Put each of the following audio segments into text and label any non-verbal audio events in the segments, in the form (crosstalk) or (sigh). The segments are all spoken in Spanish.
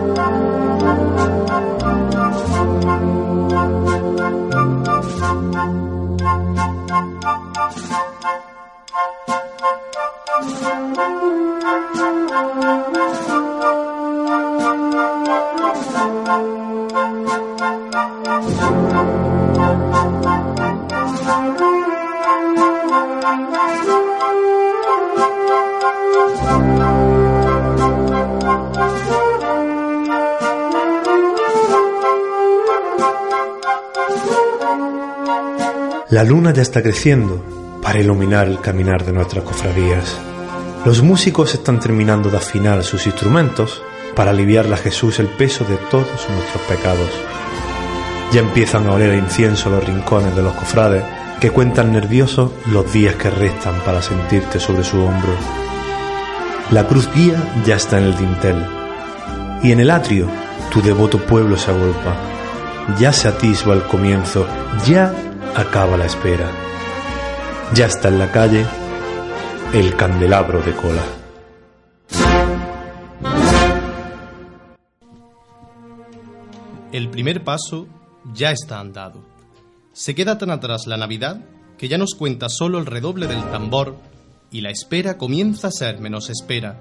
La luna ya está creciendo para iluminar el caminar de nuestras cofradías. Los músicos están terminando de afinar sus instrumentos para aliviarle a Jesús el peso de todos nuestros pecados. Ya empiezan a oler a incienso los rincones de los cofrades que cuentan nerviosos los días que restan para sentirte sobre su hombro. La cruz guía ya está en el dintel y en el atrio tu devoto pueblo se agolpa. Ya se atisba el comienzo, ya acaba la espera. Ya está en la calle el candelabro de cola. El primer paso ya está andado. Se queda tan atrás la Navidad que ya nos cuenta solo el redoble del tambor y la espera comienza a ser menos espera.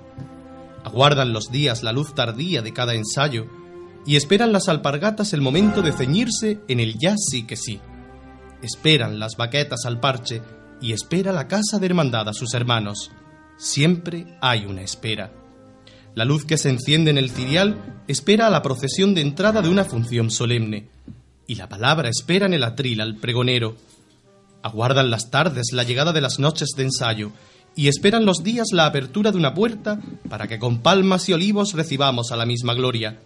Aguardan los días la luz tardía de cada ensayo y esperan las alpargatas el momento de ceñirse en el ya sí que sí esperan las baquetas al parche y espera la casa de hermandad a sus hermanos. Siempre hay una espera. La luz que se enciende en el cirial espera a la procesión de entrada de una función solemne, y la palabra espera en el atril al pregonero. Aguardan las tardes la llegada de las noches de ensayo, y esperan los días la apertura de una puerta para que con palmas y olivos recibamos a la misma gloria.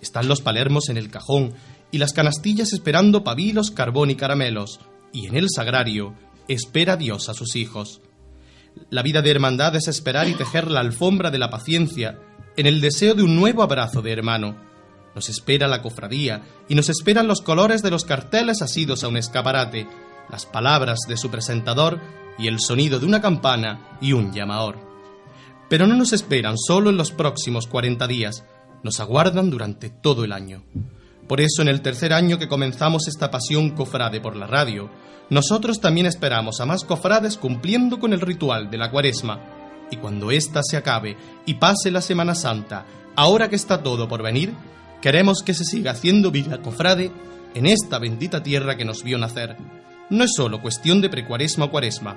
Están los palermos en el cajón, y las canastillas esperando pabilos, carbón y caramelos, y en el sagrario espera Dios a sus hijos. La vida de hermandad es esperar y tejer la alfombra de la paciencia en el deseo de un nuevo abrazo de hermano. Nos espera la cofradía y nos esperan los colores de los carteles asidos a un escaparate, las palabras de su presentador y el sonido de una campana y un llamador. Pero no nos esperan solo en los próximos 40 días, nos aguardan durante todo el año. Por eso en el tercer año que comenzamos esta pasión cofrade por la radio, nosotros también esperamos a más cofrades cumpliendo con el ritual de la cuaresma. Y cuando ésta se acabe y pase la Semana Santa, ahora que está todo por venir, queremos que se siga haciendo vida cofrade en esta bendita tierra que nos vio nacer. No es solo cuestión de precuaresma o cuaresma,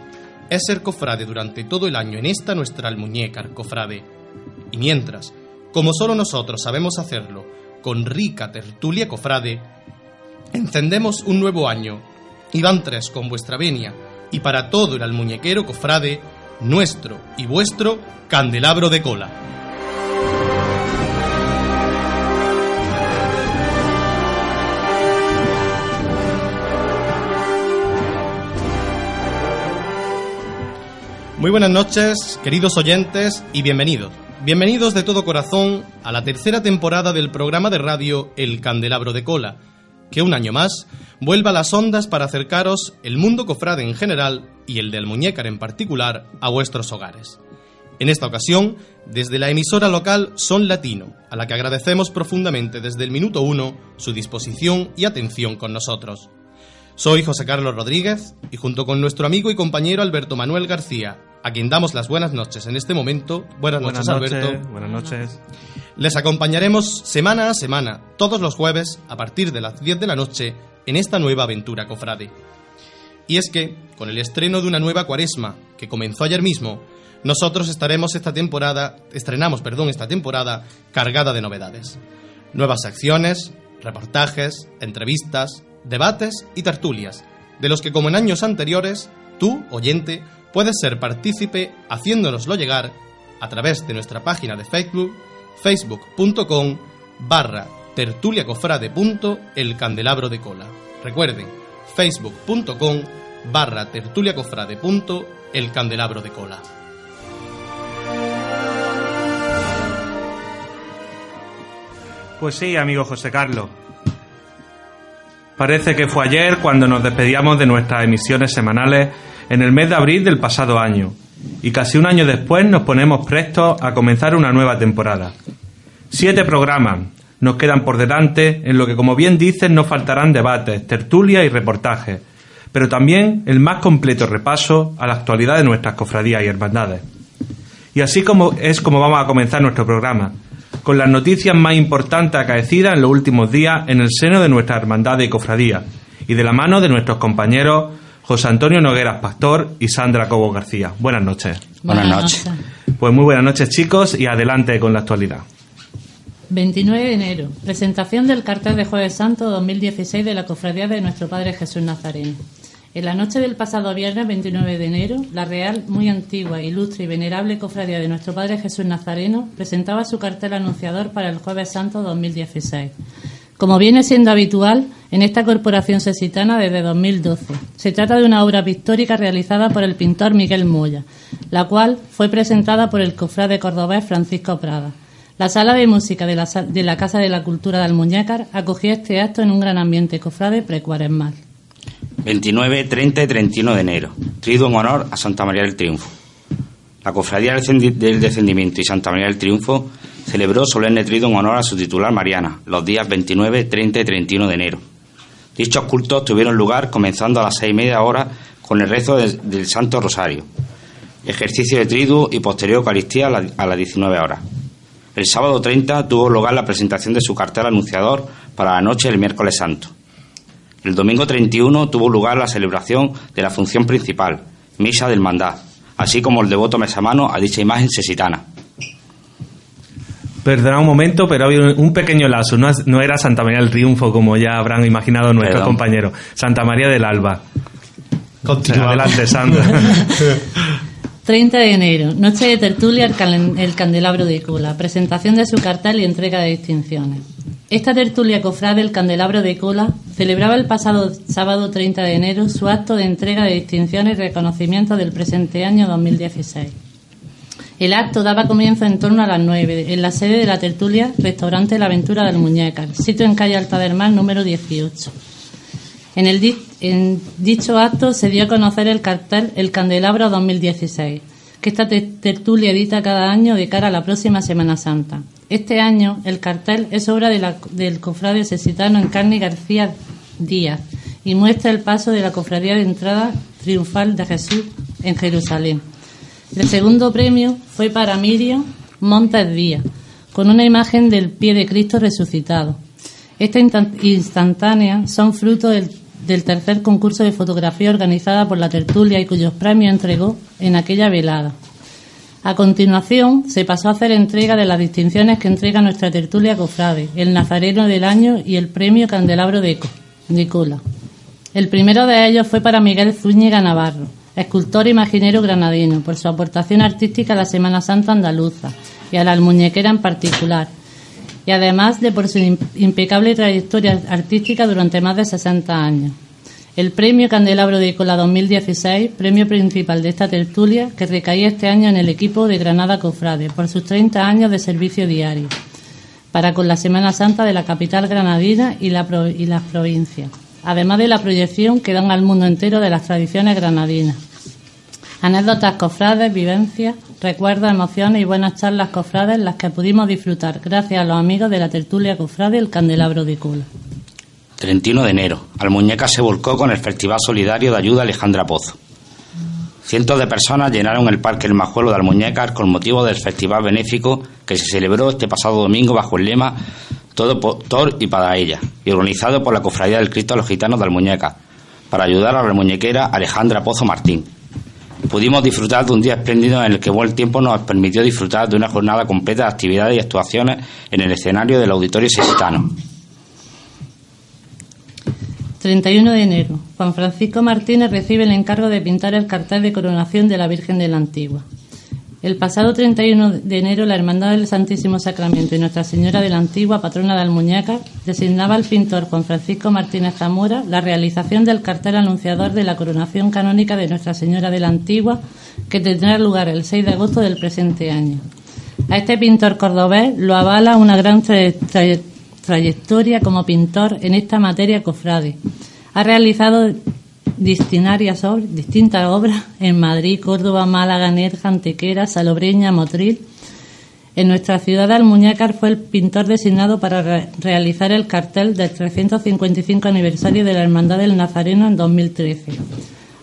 es ser cofrade durante todo el año en esta nuestra almuñécar cofrade. Y mientras, como solo nosotros sabemos hacerlo, con rica tertulia cofrade, encendemos un nuevo año y van tres con vuestra venia y para todo el almuñequero cofrade, nuestro y vuestro candelabro de cola. Muy buenas noches, queridos oyentes, y bienvenidos. Bienvenidos de todo corazón a la tercera temporada del programa de radio El Candelabro de Cola, que un año más vuelva a las ondas para acercaros el mundo cofrade en general y el del muñécar en particular a vuestros hogares. En esta ocasión, desde la emisora local Son Latino, a la que agradecemos profundamente desde el minuto uno su disposición y atención con nosotros. Soy José Carlos Rodríguez y junto con nuestro amigo y compañero Alberto Manuel García a quien damos las buenas noches en este momento. Buenas, noches, Alberto. Buenas noches. Les acompañaremos semana a semana, todos los jueves, a partir de las 10 de la noche, en esta nueva aventura cofrade. Y es que, con el estreno de una nueva cuaresma, que comenzó ayer mismo, nosotros estaremos esta temporada, estrenamos, perdón, esta temporada cargada de novedades. Nuevas acciones, reportajes, entrevistas, debates y tertulias, de los que como en años anteriores, tú, oyente, puedes ser partícipe haciéndonoslo llegar a través de nuestra página de Facebook, facebook.com barra tertuliacofrade.el candelabro de cola. Recuerden, facebook.com barra tertuliacofrade.el candelabro de cola. Pues sí, amigo José Carlos. Parece que fue ayer cuando nos despedíamos de nuestras emisiones semanales en el mes de abril del pasado año, y casi un año después nos ponemos prestos a comenzar una nueva temporada. Siete programas nos quedan por delante, en lo que, como bien dicen, no faltarán debates, tertulias y reportajes, pero también el más completo repaso a la actualidad de nuestras cofradías y hermandades. Y así como es como vamos a comenzar nuestro programa, con las noticias más importantes acaecidas en los últimos días en el seno de nuestra hermandad y cofradía, y de la mano de nuestros compañeros José Antonio Nogueras Pastor y Sandra Cobo García. Buenas noches. Buenas noches. Pues muy buenas noches chicos y adelante con la actualidad. 29 de enero. Presentación del cartel de Jueves Santo 2016 de la Cofradía de Nuestro Padre Jesús Nazareno. En la noche del pasado viernes 29 de enero, la Real, muy antigua, ilustre y venerable Cofradía de Nuestro Padre Jesús Nazareno presentaba su cartel anunciador para el Jueves Santo 2016. Como viene siendo habitual en esta corporación sesitana desde 2012, se trata de una obra pictórica realizada por el pintor Miguel Moya, la cual fue presentada por el cofrade cordobés Francisco Prada. La sala de música de la, Casa de la Cultura de Almuñécar acogió este acto en un gran ambiente cofrade precuaresmal. 29, 30 y 31 de enero. Triduo en honor a Santa María del Triunfo. La Cofradía del Descendimiento y Santa María del Triunfo celebró solemne triduo en honor a su titular Mariana, los días 29, 30 y 31 de enero. Dichos cultos tuvieron lugar comenzando a las seis y media hora con el rezo del, Santo Rosario, ejercicio de triduo y posterior Eucaristía a las 19 horas. El sábado 30 tuvo lugar la presentación de su cartel anunciador para la noche del miércoles santo. El domingo 31 tuvo lugar la celebración de la función principal, Misa del Mandad, así como el devoto mesamano a dicha imagen sesitana. Perdona un momento, pero había un pequeño lazo. No, era Santa María del Triunfo, como ya habrán imaginado nuestros compañeros. Santa María del Alba. Adelante, Sandra. (laughs) 30 de enero, noche de tertulia el, Candelabro de Cola, presentación de su cartel y entrega de distinciones. Esta tertulia cofrade del Candelabro de Cola celebraba el pasado sábado 30 de enero su acto de entrega de distinciones y reconocimiento del presente año 2016. El acto daba comienzo en torno a las 9 en la sede de la tertulia Restaurante La Aventura del Muñeca, sitio en calle Alta del Mar número 18. En, dicho acto se dio a conocer el cartel El Candelabro 2016, que esta tertulia edita cada año de cara a la próxima Semana Santa. Este año el cartel es obra del cofrade sesitano Encarni García Díaz y muestra el paso de la cofradía de entrada triunfal de Jesús en Jerusalén. El segundo premio fue para Miriam Montes Díaz, con una imagen del pie de Cristo resucitado. Esta instantánea son fruto del tercer concurso de fotografía organizada por la tertulia y cuyos premios entregó en aquella velada. A continuación, se pasó a hacer entrega de las distinciones que entrega nuestra tertulia Cofrade, el Nazareno del Año y el Premio Candelabro de, Cola. El primero de ellos fue para Miguel Zúñiga Navarro, escultor imaginero granadino, por su aportación artística a la Semana Santa andaluza y a la almuñequera en particular, y además de por su impecable trayectoria artística durante más de 60 años. El premio Candelabro de Cola 2016, premio principal de esta tertulia, que recaía este año en el equipo de Granada Cofrade por sus 30 años de servicio diario, para con la Semana Santa de la capital granadina y, la, y las provincias, además de la proyección que dan al mundo entero de las tradiciones granadinas. Anécdotas cofrades, vivencias, recuerdos, emociones y buenas charlas cofrades las que pudimos disfrutar gracias a los amigos de la tertulia cofrade El Candelabro de Cola. 31 de enero. Almuñeca se volcó con el Festival Solidario de Ayuda Alejandra Pozo. Cientos de personas llenaron el Parque El Majuelo de Almuñécar con motivo del festival benéfico que se celebró este pasado domingo bajo el lema Todo por y para ella, y organizado por la Cofradía del Cristo a los Gitanos de Almuñeca, para ayudar a la muñequera Alejandra Pozo Martín. Pudimos disfrutar de un día espléndido en el que buen tiempo nos permitió disfrutar de una jornada completa de actividades y actuaciones en el escenario del Auditorio Sextano. 31 de enero. Juan Francisco Martínez recibe el encargo de pintar el cartel de coronación de la Virgen de la Antigua. El pasado 31 de enero, la Hermandad del Santísimo Sacramento y Nuestra Señora de la Antigua, patrona de Almuñaca, designaba al pintor Juan Francisco Martínez Zamora la realización del cartel anunciador de la coronación canónica de Nuestra Señora de la Antigua, que tendrá lugar el 6 de agosto del presente año. A este pintor cordobés lo avala una gran trayectoria como pintor en esta materia cofrade. Ha realizado distintas obras en Madrid, Córdoba, Málaga, Nerja, Antequera, Salobreña, Motril. En nuestra ciudad, Almuñécar fue el pintor designado para re- realizar el cartel del 355 aniversario de la Hermandad del Nazareno en 2013,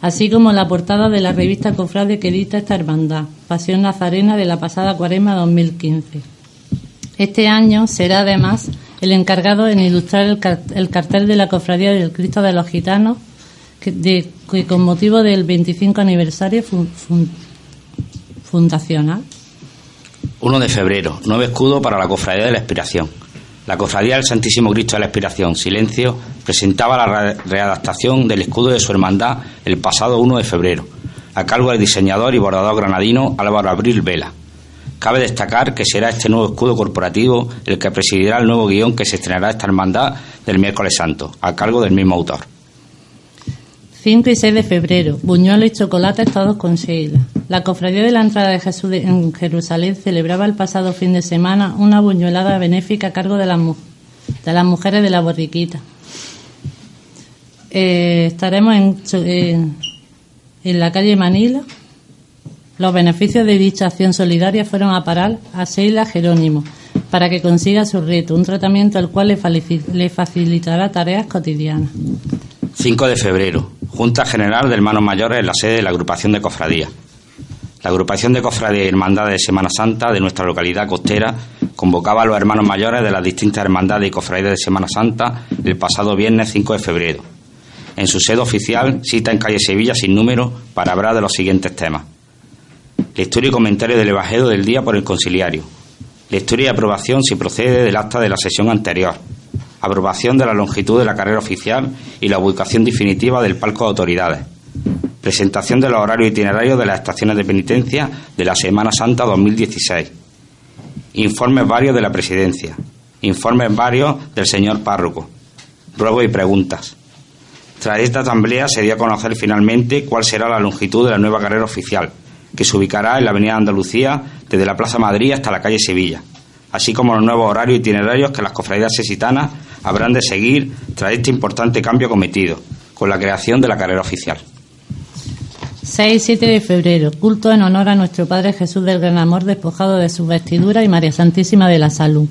así como la portada de la revista Cofrade que edita esta hermandad, Pasión Nazarena de la pasada Cuaresma 2015. Este año será además el encargado en ilustrar el cartel de la Cofradía del Cristo de los Gitanos, que, con motivo del 25 aniversario fun- fun- fundacional 1 de febrero, nuevo escudo para la Cofradía de la Expiración. La Cofradía del Santísimo Cristo de la Expiración, Silencio, presentaba la re- readaptación del escudo de su hermandad el pasado 1 de febrero, a cargo del diseñador y bordador granadino Álvaro Abril Vela. Cabe destacar que será este nuevo escudo corporativo el que presidirá el nuevo guion que se estrenará esta hermandad del miércoles santo, a cargo del mismo autor. 5 y 6 de febrero, buñuelos y chocolates todos con Sheila. La Cofradía de la Entrada de Jesús en Jerusalén celebraba el pasado fin de semana una buñuelada benéfica a cargo de las, de las mujeres de la borriquita. Eh, estaremos en, en, la calle Manila. Los beneficios de dicha acción solidaria fueron a parar a Sheila Jerónimo para que consiga su reto, un tratamiento el cual le, le facilitará tareas cotidianas. 5 de febrero, Junta General de Hermanos Mayores en la sede de la agrupación de cofradías. La agrupación de cofradías y hermandades de Semana Santa de nuestra localidad costera convocaba a los hermanos mayores de las distintas hermandades y cofradías de Semana Santa el pasado viernes 5 de febrero. En su sede oficial, cita en calle Sevilla sin número para hablar de los siguientes temas. Lectura y comentario del Evangelio del día por el conciliario. Lectura y aprobación si procede del acta de la sesión anterior. Aprobación de la longitud de la carrera oficial y la ubicación definitiva del palco de autoridades. Presentación de los horarios itinerarios de las estaciones de penitencia de la Semana Santa 2016. Informes varios de la presidencia. Informes varios del señor párroco. Ruegos y preguntas. Tras esta asamblea se dio a conocer finalmente cuál será la longitud de la nueva carrera oficial, que se ubicará en la Avenida Andalucía desde la Plaza Madrid hasta la calle Sevilla, así como los nuevos horarios itinerarios que las cofradías sesitanas habrán de seguir tras este importante cambio cometido, con la creación de la carrera oficial. 6 y 7 de febrero, culto en honor a nuestro Padre Jesús del Gran Amor despojado de sus vestiduras y María Santísima de la Salud.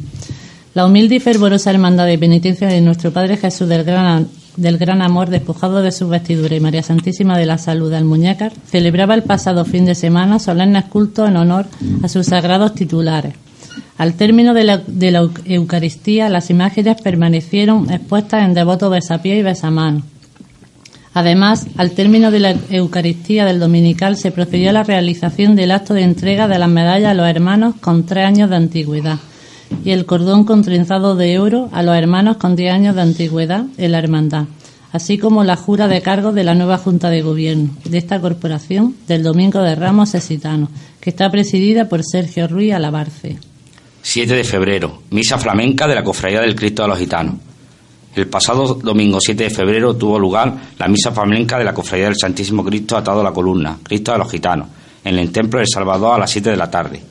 La humilde y fervorosa hermandad de penitencia de nuestro Padre Jesús del Gran, del Gran Amor despojado de sus vestiduras y María Santísima de la Salud de Almuñécar celebraba el pasado fin de semana solemnes cultos en honor a sus sagrados titulares. Al término de la, Eucaristía, las imágenes permanecieron expuestas en devoto besapié y besamanos. Además, al término de la Eucaristía del Dominical se procedió a la realización del acto de entrega de las medallas a los hermanos con tres años de antigüedad y el cordón con trenzado de oro a los hermanos con diez años de antigüedad en la hermandad, así como la jura de cargos de la nueva Junta de Gobierno de esta corporación del Domingo de Ramos Sesitano, que está presidida por Sergio Ruiz Alabarce. 7 de febrero, misa flamenca de la Cofradía del Cristo de los Gitanos. El pasado domingo 7 de febrero tuvo lugar la misa flamenca de la Cofradía del Santísimo Cristo atado a la columna, Cristo de los Gitanos, en el Templo del Salvador a las 7 de la tarde.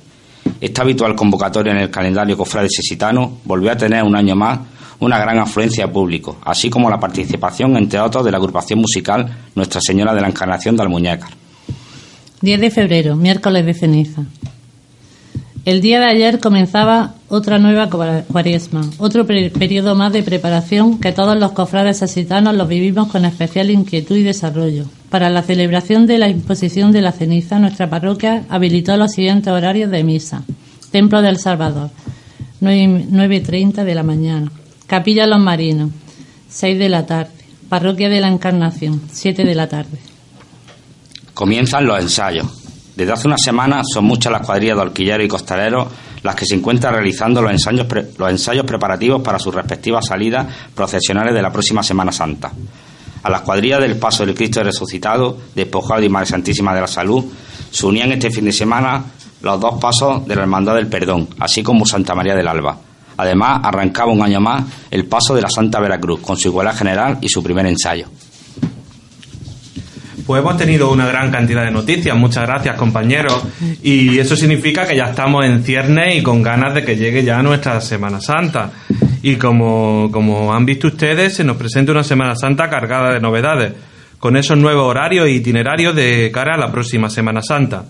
Esta habitual convocatoria en el calendario cofrade sesitano volvió a tener un año más una gran afluencia de público, así como la participación, entre otros, de la agrupación musical Nuestra Señora de la Encarnación de Almuñécar. 10 de febrero, miércoles de ceniza. El día de ayer comenzaba otra nueva cua- cuaresma, otro periodo más de preparación que todos los cofrades sasitanos los vivimos con especial inquietud y desarrollo. Para la celebración de la imposición de la ceniza, nuestra parroquia habilitó los siguientes horarios de misa. Templo del Salvador, 9 9.30 de la mañana. Capilla Los Marinos, 6 de la tarde. Parroquia de la Encarnación, 7 de la tarde. Comienzan los ensayos. Desde hace unas semanas son muchas las cuadrillas de horquilleros y costaleros las que se encuentran realizando los ensayos, los ensayos preparativos para sus respectivas salidas procesionales de la próxima Semana Santa. A las cuadrillas del Paso del Cristo Resucitado, Despojado y Madre Santísima de la Salud, se unían este fin de semana los dos pasos de la Hermandad del Perdón, así como Santa María del Alba. Además, arrancaba un año más el paso de la Santa Veracruz, con su igualdad general y su primer ensayo. Pues hemos tenido una gran cantidad de noticias, muchas gracias compañeros. Y eso significa que ya estamos en ciernes y con ganas de que llegue ya nuestra Semana Santa. Y como, como han visto ustedes, se nos presenta una Semana Santa cargada de novedades, con esos nuevos horarios e itinerarios de cara a la próxima Semana Santa.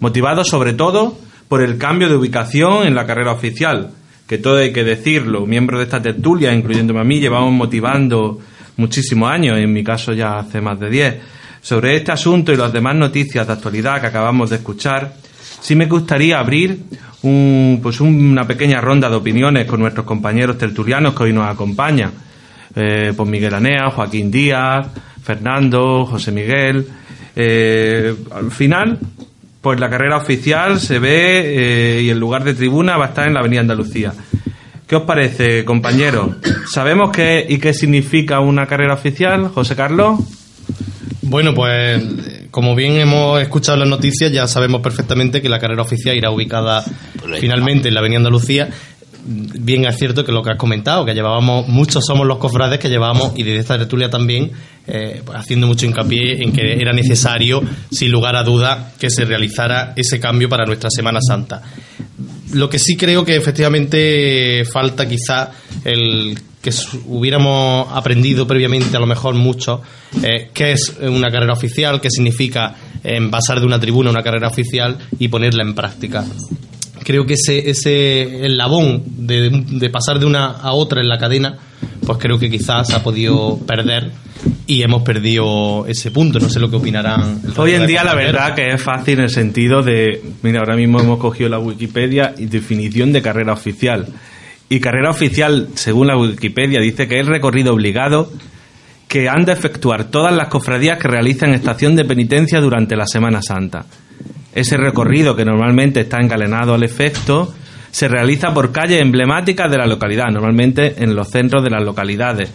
Motivados sobre todo por el cambio de ubicación en la carrera oficial, que todo hay que decirlo, miembros de esta tertulia, incluyéndome a mí, llevamos motivando muchísimos años, en mi caso ya hace más de 10. Sobre este asunto y las demás noticias de actualidad que acabamos de escuchar, sí me gustaría abrir un, pues una pequeña ronda de opiniones con nuestros compañeros tertulianos que hoy nos acompañan. Eh, pues Miguel Anea, Joaquín Díaz, Fernando, José Miguel. Eh, al final, pues la carrera oficial se ve eh, y el lugar de tribuna va a estar en la Avenida Andalucía. ¿Qué os parece, compañeros? ¿Sabemos qué y qué significa una carrera oficial, José Carlos? Bueno, pues como bien hemos escuchado las noticias, ya sabemos perfectamente que la carrera oficial irá ubicada finalmente en la Avenida Andalucía. Bien es cierto que lo que has comentado, que llevábamos, muchos somos los cofrades que llevábamos, y desde esta tertulia también, eh, pues haciendo mucho hincapié en que era necesario, sin lugar a duda, que se realizara ese cambio para nuestra Semana Santa. Lo que sí creo que efectivamente falta quizá el que hubiéramos aprendido previamente, a lo mejor mucho, eh, qué es una carrera oficial, qué significa pasar de una tribuna a una carrera oficial y ponerla en práctica. Creo que ese, ese labón de, de pasar de una a otra en la cadena, pues creo que quizás se ha podido perder y hemos perdido ese punto. No sé lo que opinarán. Hoy en día la verdad que es fácil en el sentido de, mira, ahora mismo hemos cogido la Wikipedia y definición de carrera oficial. Y carrera oficial, según la Wikipedia, dice que es recorrido obligado que han de efectuar todas las cofradías que realizan estación de penitencia durante la Semana Santa. Ese recorrido, que normalmente está engalenado al efecto, se realiza por calles emblemáticas de la localidad, normalmente en los centros de las localidades.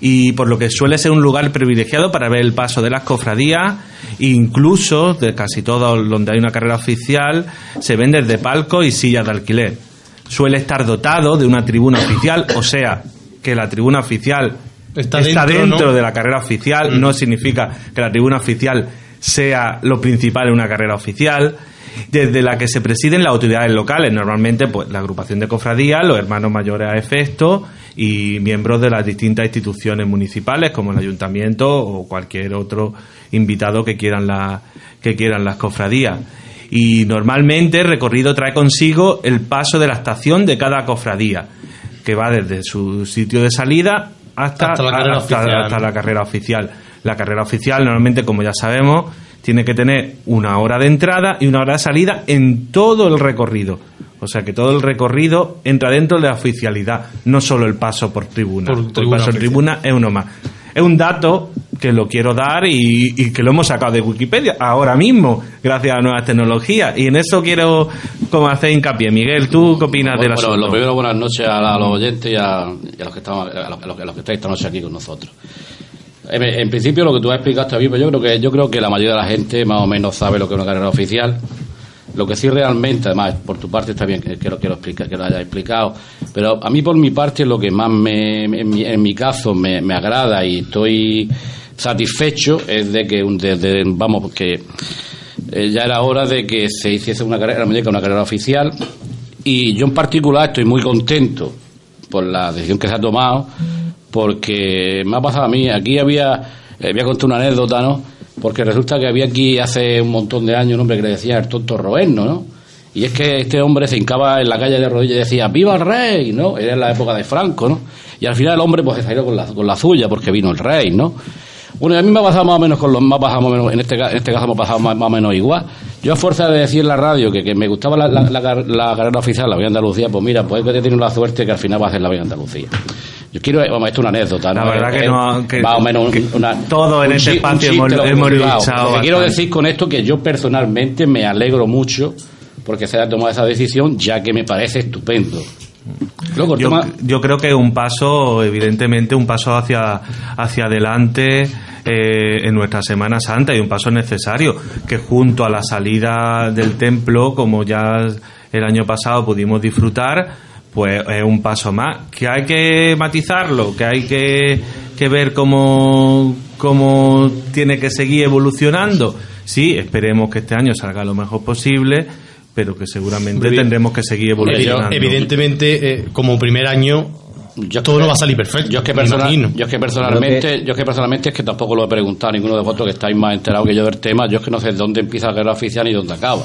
Y por lo que suele ser un lugar privilegiado para ver el paso de las cofradías, incluso de casi todo donde hay una carrera oficial, se ven desde palcos y sillas de alquiler suele estar dotado de una tribuna oficial, o sea, que la tribuna oficial está, dentro, de la carrera oficial, mm. no significa que la tribuna oficial sea lo principal en una carrera oficial, desde la que se presiden las autoridades locales, normalmente pues la agrupación de cofradías, los hermanos mayores a efecto y miembros de las distintas instituciones municipales como el ayuntamiento o cualquier otro invitado que quieran la, que quieran las cofradías y normalmente el recorrido trae consigo el paso de la estación de cada cofradía, que va desde su sitio de salida hasta, la, carrera oficial. la carrera oficial. La carrera oficial normalmente, como ya sabemos, tiene que tener una hora de entrada y una hora de salida en todo el recorrido. O sea que todo el recorrido entra dentro de la oficialidad, no solo el paso por tribuna. Por el paso en tribuna es uno más. Es un dato que lo quiero dar y, que lo hemos sacado de Wikipedia ahora mismo, gracias a nuevas tecnologías. Y en eso quiero como hacer hincapié. Miguel, ¿tú qué opinas de la Bueno, lo primero, buenas noches a, los oyentes y a, los que estamos, a los, que estáis esta noche aquí con nosotros. En, principio, lo que tú has explicado hasta pues yo creo que yo creo que la mayoría de la gente más o menos sabe lo que es una carrera oficial. Lo que sí realmente, además, por tu parte está bien que, que lo quiero explicar, que lo hayas explicado, pero a mí por mi parte lo que más me, en, mi, caso me, me agrada y estoy satisfecho es de que, desde, vamos, porque eh, ya era hora de que se hiciese una carrera, una carrera oficial y yo en particular estoy muy contento por la decisión que se ha tomado porque me ha pasado a mí, aquí había, eh, voy a contar una anécdota, ¿no? Porque resulta que había aquí hace un montón de años un hombre que le decía el tonto Roberno, ¿no? Y es que este hombre se hincaba en la calle de rodillas y decía, ¡Viva el rey! ¿no? Era en la época de Franco, ¿no? Y al final el hombre pues se salió con la, con la suya porque vino el rey, ¿no? Bueno, a mí me ha pasado más o menos con los más o menos, en este, en este caso me ha pasado más, o menos igual. Yo a fuerza de decir en la radio que, que me gustaba la, la, carrera oficial, la Vía Andalucía, pues mira, pues que tener la suerte que al final va a hacer la Vía Andalucía. Yo quiero, vamos, esto es una anécdota. La verdad que, no, que más o menos una, todo en este espacio hemos, hemos Lo que quiero decir con esto que yo personalmente me alegro mucho porque se haya tomado esa decisión, ya que me parece estupendo. Yo, creo que un paso, evidentemente, un paso hacia, hacia adelante eh, en nuestra Semana Santa y un paso necesario, que junto a la salida del templo, como ya el año pasado pudimos disfrutar, pues es un paso más. Que hay que matizarlo, que hay que, que ver cómo, cómo tiene que seguir evolucionando. Sí, esperemos que este año salga lo mejor posible pero que seguramente tendremos que seguir evolucionando. evidentemente, eh, como primer año, todo no va a salir perfecto. Yo es que, yo es que personalmente, yo es que personalmente es que tampoco lo he preguntado a ninguno de vosotros que estáis más enterados que yo del tema. Yo es que no sé dónde empieza la guerra oficial y dónde acaba.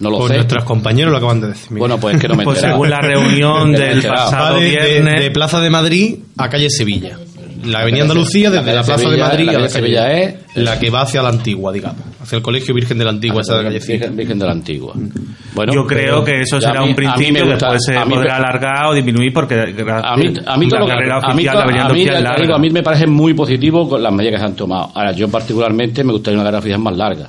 No lo Pues sé. nuestros compañeros lo acaban de decir. mira. Bueno, pues es que no me Pues según la reunión (laughs) Que del pasado de, viernes. de Plaza de Madrid a calle Sevilla. La avenida Andalucía desde la Plaza de Madrid la a la calle Sevilla es- la que va hacia la antigua, digamos, hacia el Colegio Virgen de la Antigua, esa de la calle Virgen, Virgen de la Antigua. Bueno, Yo creo que eso será mí- un principio, gusta- después se podrá alargar o disminuir porque A mí, a mí la que- carrera a mí, oficial, a mí me parece muy positivo con las medidas que se han tomado. Ahora, yo particularmente me gustaría una carrera oficial más larga.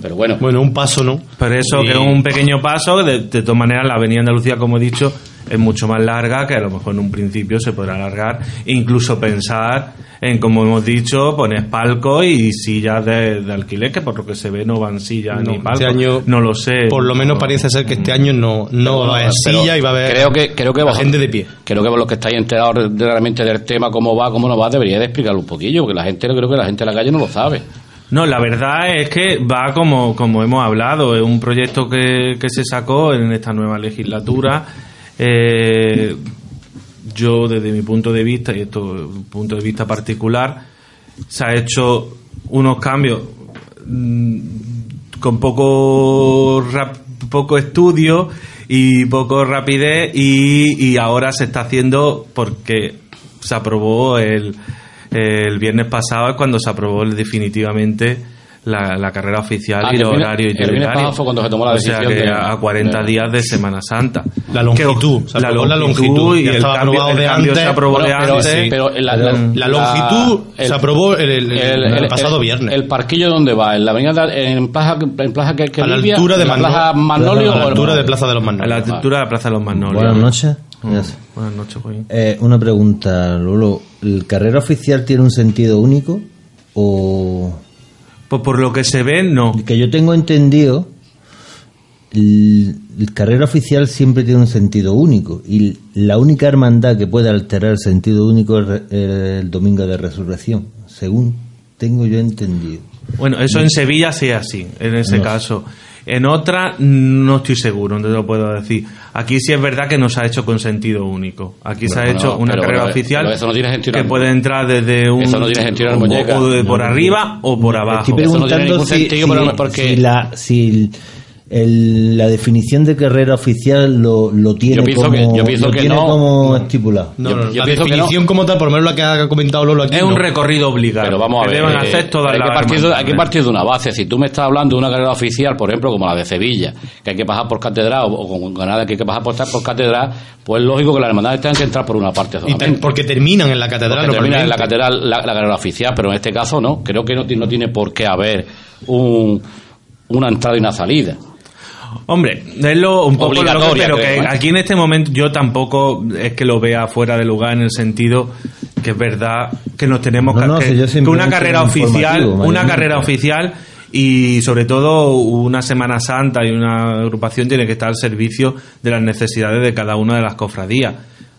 Pero bueno, Bueno, un paso, ¿no? Por eso Y- que es un pequeño paso, de, de todas maneras la avenida Andalucía, como he dicho, es mucho más larga, que a lo mejor en un principio se podrá alargar, incluso pensar en, como hemos dicho, poner palcos y sillas de, de alquiler, que por lo que se ve no van sillas No, ni palcos. este año, no lo sé. Por lo menos parece ser que este año no, no va a haber pero silla y va a haber creo que, creo que vos- gente de pie. Creo que los que estáis enterados de- realmente del tema, cómo va, cómo no va, debería de explicarlo un poquillo, porque la gente, creo que la gente de la calle no lo sabe. No, la verdad es que va como, como hemos hablado, es un proyecto que, que se sacó en esta nueva legislatura. Eh, yo, desde mi punto de vista, y esto es un punto de vista particular, se ha hecho unos cambios mm, con poco, poco estudio y poco rapidez y, y ahora se está haciendo porque se aprobó el, el viernes pasado es cuando se aprobó definitivamente la, la carrera oficial Ah, y el viernes- horarios el viernes itinerarios. pasado fue cuando se tomó la O sea decisión que de- a 40 de- días de Semana Santa La longitud, Que- se aprobó la longitud, y el estaba cambio, aprobado el de cambio antes. se aprobó Bueno, de pero, antes pero la, la- La longitud el- se aprobó el, el- el pasado viernes. El parquillo dónde va, en la avenida de- en plaza en plaza que, que A la altura de la plaza Manolio a la altura de Plaza de los a la Magnolios. altura de la Plaza de los Magnolios Buenas noches. Buenas noches. Eh, una pregunta, Lolo. ¿El carrera oficial tiene un sentido único? O pues por lo que se ve no que yo tengo entendido, el, el carrera oficial siempre tiene un sentido único y la única hermandad que puede alterar el sentido único es el domingo de resurrección, según tengo yo entendido. Bueno, eso en Sevilla sí es así, en ese No. caso. En otra no estoy seguro, no te lo puedo decir. Aquí sí es verdad que no se ha hecho con sentido único. Aquí se ha Bueno, hecho no, una pero carrera oficial pero eso no tiene sentido que puede entrar desde un Eso no tiene sentido de por arriba o por abajo. Estoy Eso no tiene preguntando ningún si, sentido, si- pero porque- si la, si el- el- la definición de carrera oficial lo, lo tiene Yo pienso como, que- yo pienso lo que tiene no. como estipulado. No, Yo- no, yo la pienso que definición como tal, por lo menos la que ha comentado Lolo aquí. es un no. recorrido obligado. Pero vamos a ver. deben eh, hacer todas hay, que partir de, hay que hermandades. partir de una base. Si tú me estás hablando de una carrera oficial, por ejemplo, como la de Sevilla, que hay que pasar por catedral, o, o con Granada que hay que pasar por, por catedral, pues es lógico que las hermandades tengan que entrar por una parte Y solamente. te- porque terminan en la catedral. Porque termina en la catedral la, la carrera oficial, pero en este caso no. Creo que no, no tiene por qué haber un, una entrada y una salida. Hombre, es lo, un poco lo que- Obligatoria, pero que aquí en este momento yo tampoco es que lo vea fuera de lugar en el sentido que es verdad que nos tenemos No, que- no, que, si que una carrera oficial, una carrera oficial y sobre todo una Semana Santa y una agrupación tiene que estar al servicio de las necesidades de cada una de las cofradías.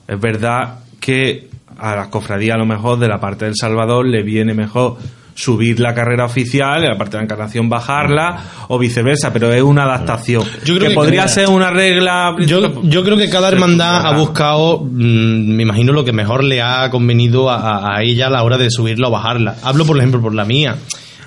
Es verdad que a las cofradías a lo mejor de la parte del Salvador le viene mejor subir la carrera oficial, la parte de la encarnación bajarla o viceversa, pero es una adaptación. Yo creo que, que podría cada- ser una regla. Yo, yo creo que cada hermandad ha buscado, mm, me imagino, lo que mejor le ha convenido a, a- a ella a la hora de subirla o bajarla. Hablo, por ejemplo, por la mía.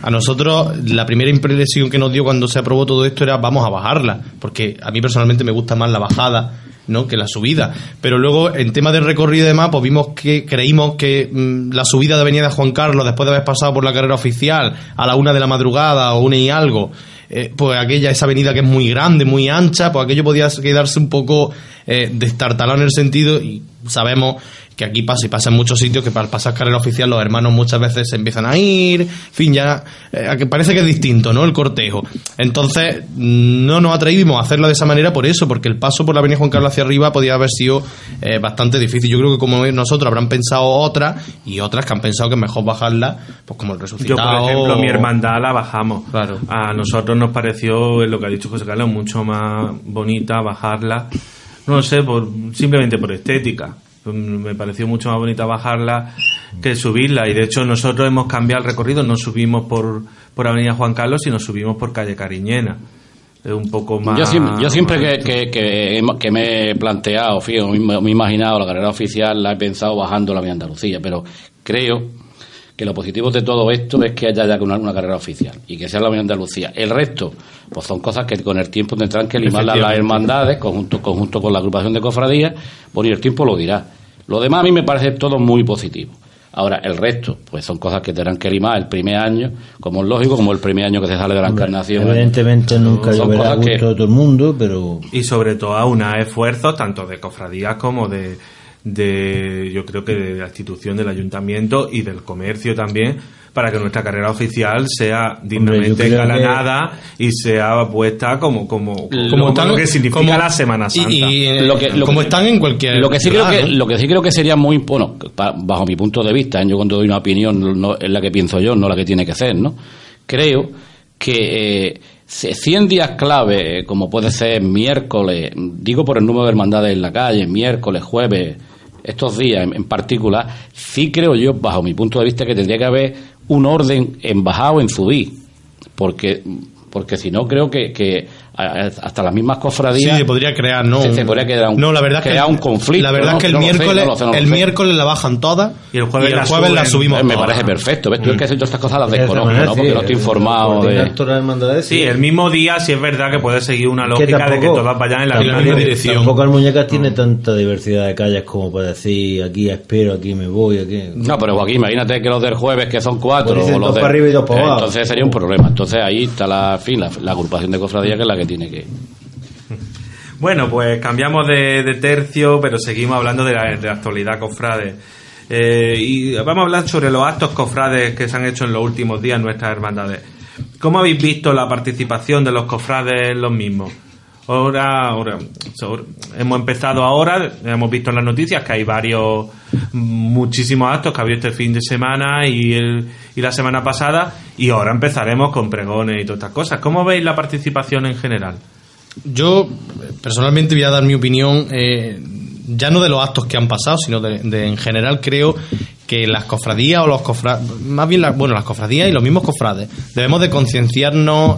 A nosotros, la primera impresión que nos dio cuando se aprobó todo esto era vamos a bajarla, porque a mí personalmente me gusta más la bajada ¿no? que la subida. Pero luego, en tema de recorrido y demás, pues vimos que creímos que mm, la subida de Avenida Juan Carlos, después de haber pasado por la carrera oficial, a la una de la madrugada o una y algo, eh, pues aquella, esa avenida que es muy grande, muy ancha, pues aquello podía quedarse un poco eh, destartalado en el sentido y sabemos que aquí pasa y pasa en muchos sitios que para pasar carrera oficial los hermanos muchas veces se empiezan a ir, en fin, ya eh, parece que es distinto, ¿no? El cortejo. Entonces, mm, no nos atrevimos a hacerlo de esa manera por eso, porque el paso por la avenida Juan Carlos hacia arriba podía haber sido eh, bastante difícil. Yo creo que como nosotros habrán pensado otras y otras que han pensado que es mejor bajarla, pues como el Yo, resucitado. por ejemplo, mi o- hermandad la bajamos. Claro. A nosotros nos pareció, lo que ha dicho José Carlos, mucho más bonita bajarla. No sé, por, simplemente por estética. Me pareció mucho más bonita bajarla que subirla. Y de hecho, nosotros hemos cambiado el recorrido. No subimos por, por Avenida Juan Carlos, sino subimos por Calle Cariñena. Es un poco más. Yo siempre, yo siempre que, que, que, que me he planteado, fío, me, me he imaginado la carrera oficial, la he pensado bajando la vía Andalucía, pero creo que lo positivo de todo esto es que haya ya una, una carrera oficial y que sea la Unión de Andalucía. El resto, pues son cosas que con el tiempo tendrán que limar las, hermandades, conjunto, conjunto con la agrupación de cofradías, bueno, y el tiempo lo dirá. Lo demás a mí me parece todo muy positivo. Ahora, el resto, pues son cosas que tendrán que limar el primer año, como es lógico, como el primer año que se sale de la encarnación. Evidentemente nunca Son cosas gusto que- de todo el mundo, pero y sobre todo a unos esfuerzos tanto de cofradías como de, de yo creo que de la institución del ayuntamiento y del comercio también para que nuestra carrera oficial sea dignamente creo engalanada y sea puesta como como, como, están- lo que significa como- la Semana Santa y, eh, Lo que- lo como que- están en cualquier lo que sí lugar, creo que ¿no? lo que sí creo que sería muy bueno bajo mi punto de vista ¿eh? yo cuando doy una opinión no es la que pienso yo no la que tiene que ser no creo que eh, se- 100 días clave eh, como puede ser miércoles digo por el número de hermandades en la calle miércoles jueves estos días en, particular sí creo yo bajo mi punto de vista que tendría que haber un orden en bajar o en subir porque porque si no creo que, que hasta las mismas Sí, cofradías se podría crear, ¿no? se, se podría crear un, no, la verdad es que crear un conflicto. La verdad ¿no? es que el No lo sé, miércoles, no sé, el miércoles la bajan todas Y el jueves la jueves la subimos me todas. parece perfecto. ¿ves? Tú es que todas estas cosas las de desconozco, manera, ¿no? sí, Porque no estoy el- informado coordinar de... hermandades, sí el mismo día sí es verdad que puede seguir una lógica de que tampoco- todas vayan en la en la misma dirección dirección. Tampoco el muñeca tiene tanta diversidad de calles como para decir aquí espero, aquí me voy, aquí. No, pero Joaquín, imagínate que los del jueves, que son cuatro, dicen o los dos de- para arriba y dos para Eh, abajo. Entonces sería un problema. Entonces ahí está la, en fin, la, la agrupación de cofradías que es la que tiene que... Bueno, pues cambiamos de, tercio, pero seguimos hablando de la, de la actualidad cofrade. Eh, y vamos a hablar sobre los actos cofrades que se han hecho en los últimos días en nuestras hermandades. ¿Cómo habéis visto la participación de los cofrades en los mismos? Ahora, ahora hemos empezado ahora, hemos visto en las noticias que hay varios, muchísimos actos que ha habido este fin de semana y, el, y la semana pasada, y ahora empezaremos con pregones y todas estas cosas. ¿Cómo veis la participación en general? Yo personalmente voy a dar mi opinión, eh, ya no de los actos que han pasado, sino de, de- en general creo que las cofradías o los cofrades, más bien las, bueno, las cofradías y los mismos cofrades, debemos de concienciarnos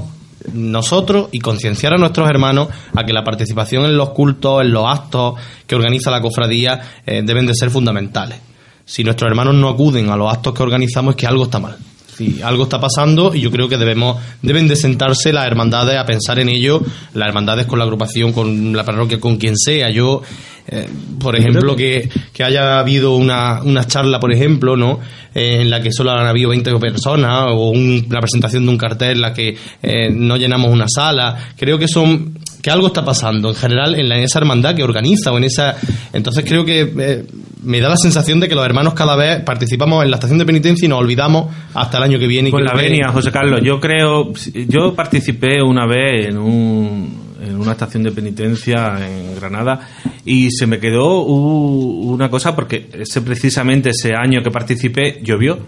nosotros y concienciar a nuestros hermanos a que la participación en los cultos, en los actos que organiza la cofradía eh, deben de ser fundamentales. Si nuestros hermanos no acuden a los actos que organizamos es que algo está mal. Sí, algo está pasando y yo creo que debemos deben de sentarse las hermandades a pensar en ello, las hermandades con la agrupación, con la parroquia, con quien sea. Yo, eh, por ejemplo, que, que haya habido una, una charla, por ejemplo, ¿no? Eh, en la que solo han habido 20 personas o un- la presentación de un cartel en la que eh, no llenamos una sala. Creo que son que algo está pasando en general en, la- en esa hermandad que organiza o en esa entonces creo que eh, me da la sensación de que los hermanos cada vez participamos en la estación de penitencia y nos olvidamos hasta el año que viene y Con creo la que- venia, José Carlos, yo creo, yo participé una vez en, un, en una estación de penitencia en Granada y se me quedó una cosa porque ese precisamente ese año que participé llovió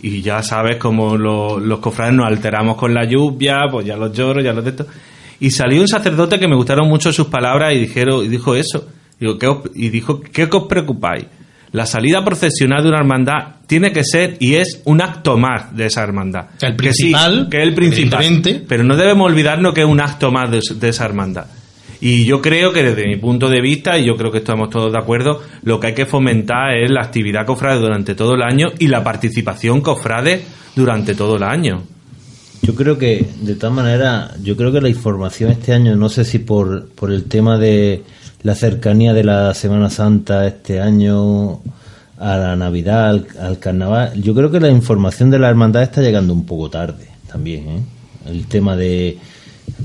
y ya sabes cómo lo- los cofrades nos alteramos con la lluvia, pues ya los lloros, ya los de esto. Y salió un sacerdote que me gustaron mucho sus palabras y dijeron y dijo eso. Digo, ¿qué os- y dijo, ¿qué os preocupáis? La salida procesional de una hermandad tiene que ser y es un acto más de esa hermandad. Que el principal, que es el principal. Pero no debemos olvidarnos que es un acto más de, de esa hermandad. Y yo creo que desde mi punto de vista, y yo creo que estamos todos de acuerdo, lo que hay que fomentar es la actividad cofrade durante todo el año y la participación cofrade durante todo el año. Yo creo que, de tal manera, yo creo que la información este año, no sé si por, por el tema de la cercanía de la Semana Santa este año a la Navidad, al, al Carnaval, yo creo que la información de la hermandad está llegando un poco tarde también. ¿eh? El tema de,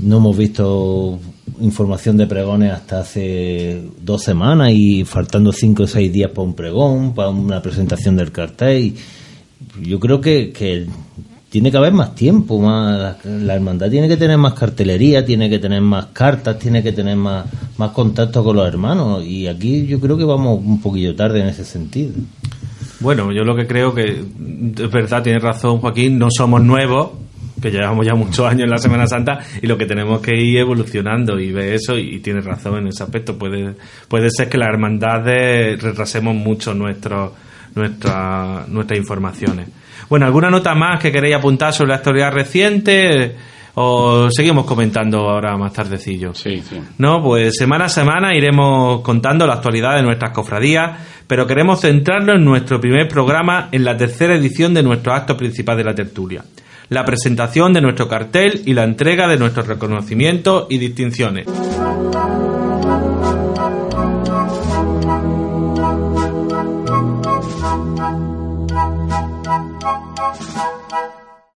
no hemos visto información de pregones hasta hace dos semanas y faltando cinco o seis días para un pregón, para una presentación del cartel. y yo creo que, que tiene que haber más tiempo, más la, la hermandad tiene que tener más cartelería, tiene que tener más cartas, tiene que tener más, más contacto con los hermanos y aquí yo creo que vamos un poquillo tarde en ese sentido. Bueno, yo lo que creo que es verdad, tiene razón Joaquín, no somos nuevos, que llevamos ya muchos años en la Semana Santa y lo que tenemos que ir evolucionando y ver eso y, tiene razón en ese aspecto. Puede, puede ser que las hermandades retrasemos mucho nuestro, nuestra, nuestras informaciones. Bueno, ¿alguna nota más que queréis apuntar sobre la actualidad reciente? O seguimos comentando ahora más tardecillo. Sí, sí. No, pues semana a semana iremos contando la actualidad de nuestras cofradías, pero queremos centrarnos en nuestro primer programa, en la tercera edición de nuestro acto principal de la tertulia. La presentación de nuestro cartel y la entrega de nuestros reconocimientos y distinciones.